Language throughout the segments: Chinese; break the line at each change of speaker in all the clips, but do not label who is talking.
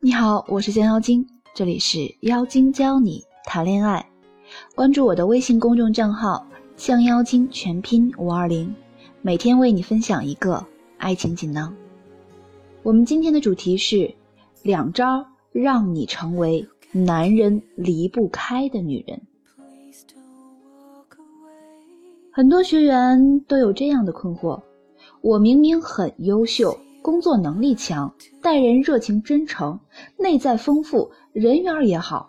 你好，我是降妖精，这里是妖精教你谈恋爱。关注我的微信公众账号“降妖精”，全拼五二零，每天为你分享一个爱情锦囊。我们今天的主题是两招让你成为男人离不开的女人。很多学员都有这样的困惑：我明明很优秀。工作能力强，待人热情真诚，内在丰富，人缘也好，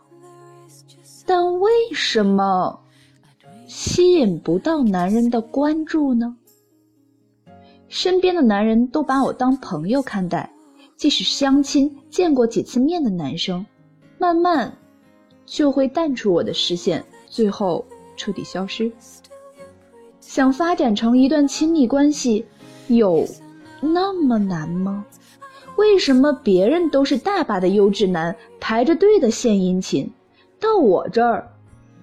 但为什么吸引不到男人的关注呢？身边的男人都把我当朋友看待，即使相亲见过几次面的男生，慢慢就会淡出我的视线，最后彻底消失。想发展成一段亲密关系，有。那么难吗？为什么别人都是大把的优质男排着队的献殷勤，到我这儿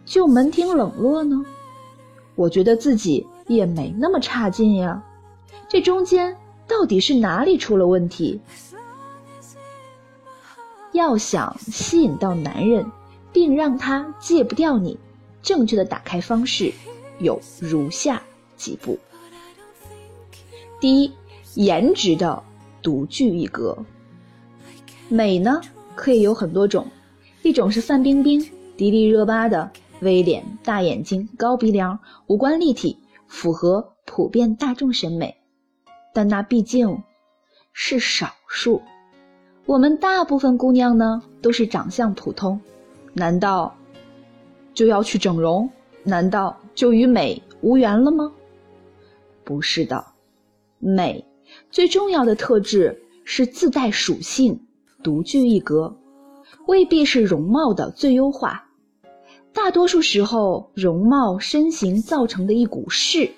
就门庭冷落呢？我觉得自己也没那么差劲呀，这中间到底是哪里出了问题？要想吸引到男人，并让他戒不掉你，正确的打开方式有如下几步：第一。颜值的独具一格，美呢可以有很多种，一种是范冰冰，迪丽热巴的微脸、大眼睛、高鼻梁，五官立体，符合普遍大众审美，但那毕竟是少数。我们大部分姑娘呢都是长相普通，难道就要去整容？难道就与美无缘了吗？不是的，美。最重要的特质是自带属性，独具一格，未必是容貌的最优化。大多数时候，容貌身形造成的一股势，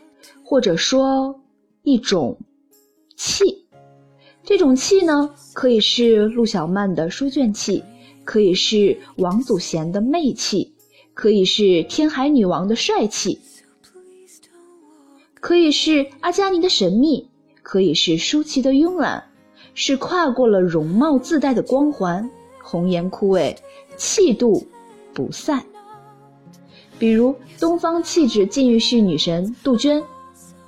或者说一种气。这种气呢，可以是陆小曼的书卷气，可以是王祖贤的媚气，可以是天海女王的帅气，可以是阿加尼的神秘。可以是舒淇的慵懒，是跨过了容貌自带的光环，红颜枯萎，气度不散。比如东方气质禁欲系女神杜鹃，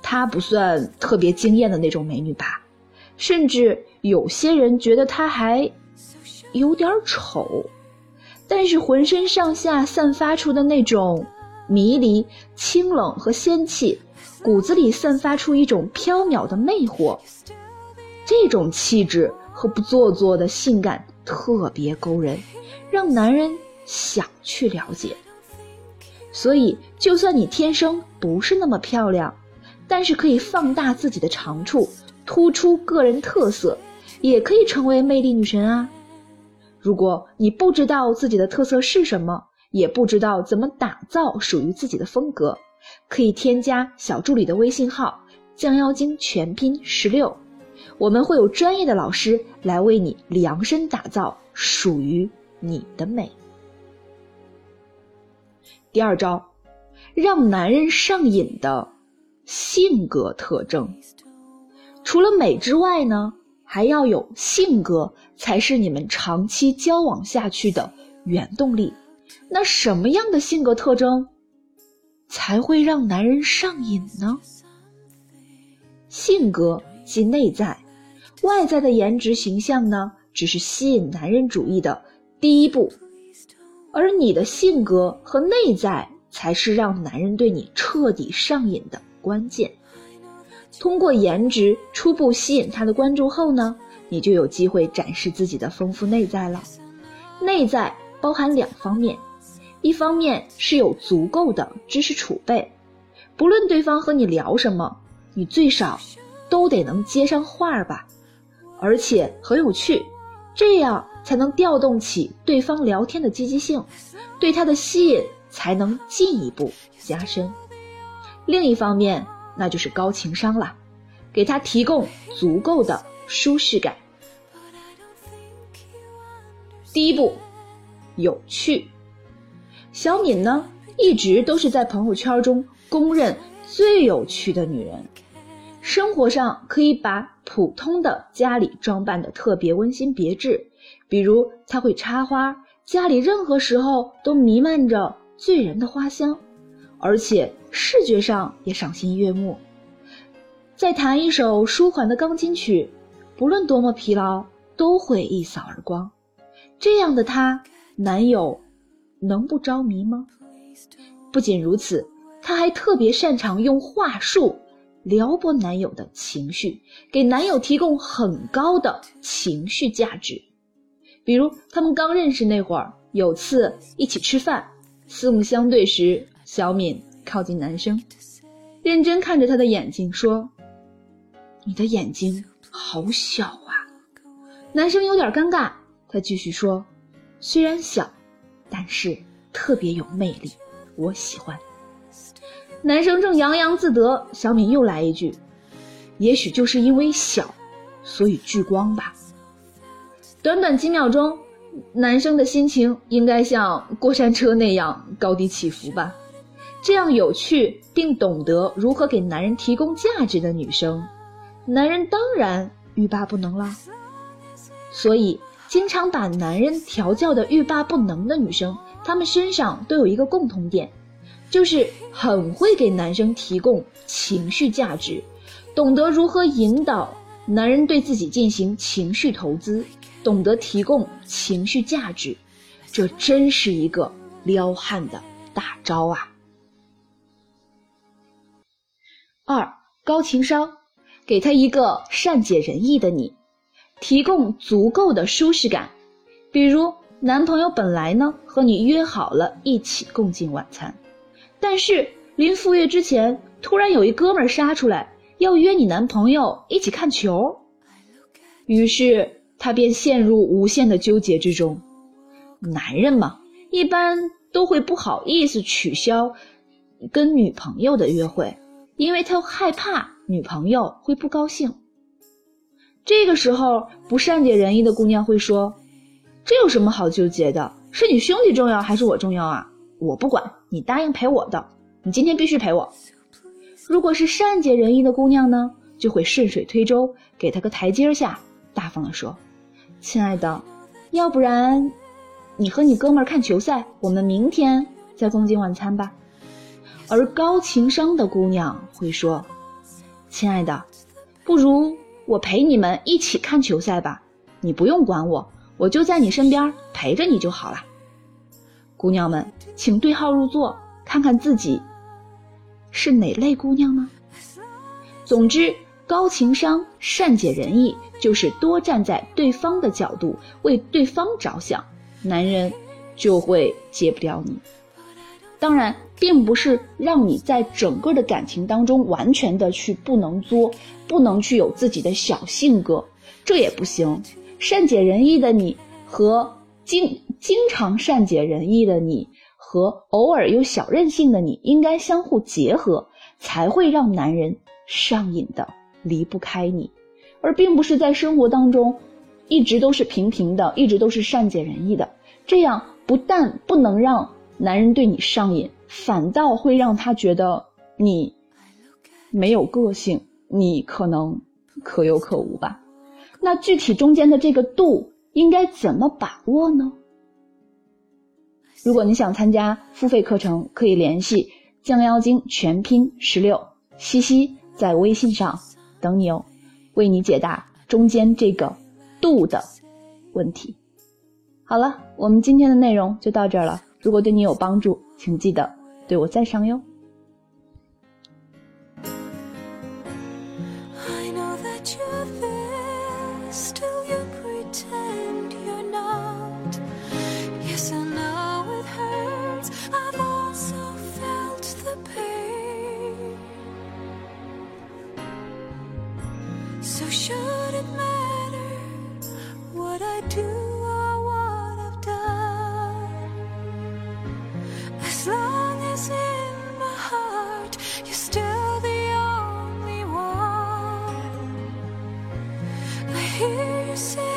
她不算特别惊艳的那种美女吧？甚至有些人觉得她还有点丑，但是浑身上下散发出的那种迷离、清冷和仙气。骨子里散发出一种飘渺的魅惑，这种气质和不做作的性感特别勾人，让男人想去了解。所以，就算你天生不是那么漂亮，但是可以放大自己的长处，突出个人特色，也可以成为魅力女神啊！如果你不知道自己的特色是什么，也不知道怎么打造属于自己的风格。可以添加小助理的微信号“降妖精”全拼十六，我们会有专业的老师来为你量身打造属于你的美。第二招，让男人上瘾的性格特征，除了美之外呢，还要有性格，才是你们长期交往下去的原动力。那什么样的性格特征？才会让男人上瘾呢。性格即内在，外在的颜值形象呢，只是吸引男人主义的第一步，而你的性格和内在才是让男人对你彻底上瘾的关键。通过颜值初步吸引他的关注后呢，你就有机会展示自己的丰富内在了。内在包含两方面。一方面是有足够的知识储备，不论对方和你聊什么，你最少都得能接上话儿吧，而且很有趣，这样才能调动起对方聊天的积极性，对他的吸引才能进一步加深。另一方面，那就是高情商了，给他提供足够的舒适感。第一步，有趣。小敏呢，一直都是在朋友圈中公认最有趣的女人。生活上可以把普通的家里装扮的特别温馨别致，比如她会插花，家里任何时候都弥漫着醉人的花香，而且视觉上也赏心悦目。再弹一首舒缓的钢琴曲，不论多么疲劳，都会一扫而光。这样的她，男友能不着迷吗？不仅如此，她还特别擅长用话术。撩拨男友的情绪，给男友提供很高的情绪价值。比如，他们刚认识那会儿，有次一起吃饭，四目相对时，小敏靠近男生，认真看着他的眼睛说：“你的眼睛好小啊。”男生有点尴尬，他继续说：“虽然小，但是特别有魅力，我喜欢。”男生正洋洋自得，小敏又来一句：“也许就是因为小，所以聚光吧。”短短几秒钟，男生的心情应该像过山车那样高低起伏吧？这样有趣并懂得如何给男人提供价值的女生，男人当然欲罢不能了。所以，经常把男人调教的欲罢不能的女生，她们身上都有一个共同点。就是很会给男生提供情绪价值，懂得如何引导男人对自己进行情绪投资，懂得提供情绪价值，这真是一个撩汉的大招啊！二高情商，给他一个善解人意的你，提供足够的舒适感，比如男朋友本来呢和你约好了一起共进晚餐。但是临赴约之前，突然有一哥们儿杀出来，要约你男朋友一起看球，于是他便陷入无限的纠结之中。男人嘛，一般都会不好意思取消跟女朋友的约会，因为他害怕女朋友会不高兴。这个时候，不善解人意的姑娘会说：“这有什么好纠结的？是你兄弟重要还是我重要啊？”我不管你答应陪我的，你今天必须陪我。如果是善解人意的姑娘呢，就会顺水推舟，给他个台阶下，大方的说：“亲爱的，要不然你和你哥们看球赛，我们明天再共进晚餐吧。”而高情商的姑娘会说：“亲爱的，不如我陪你们一起看球赛吧，你不用管我，我就在你身边陪着你就好了。”姑娘们，请对号入座，看看自己是哪类姑娘呢？总之，高情商、善解人意，就是多站在对方的角度，为对方着想，男人就会戒不掉你。当然，并不是让你在整个的感情当中完全的去不能作，不能去有自己的小性格，这也不行。善解人意的你和。经经常善解人意的你和偶尔有小任性的你，应该相互结合，才会让男人上瘾的离不开你，而并不是在生活当中一直都是平平的，一直都是善解人意的。这样不但不能让男人对你上瘾，反倒会让他觉得你没有个性，你可能可有可无吧。那具体中间的这个度。应该怎么把握呢？如果你想参加付费课程，可以联系降妖精全拼十六西西，在微信上等你哦，为你解答中间这个度的问题。好了，我们今天的内容就到这儿了。如果对你有帮助，请记得对我赞赏哟。should it matter what I do? Hear you say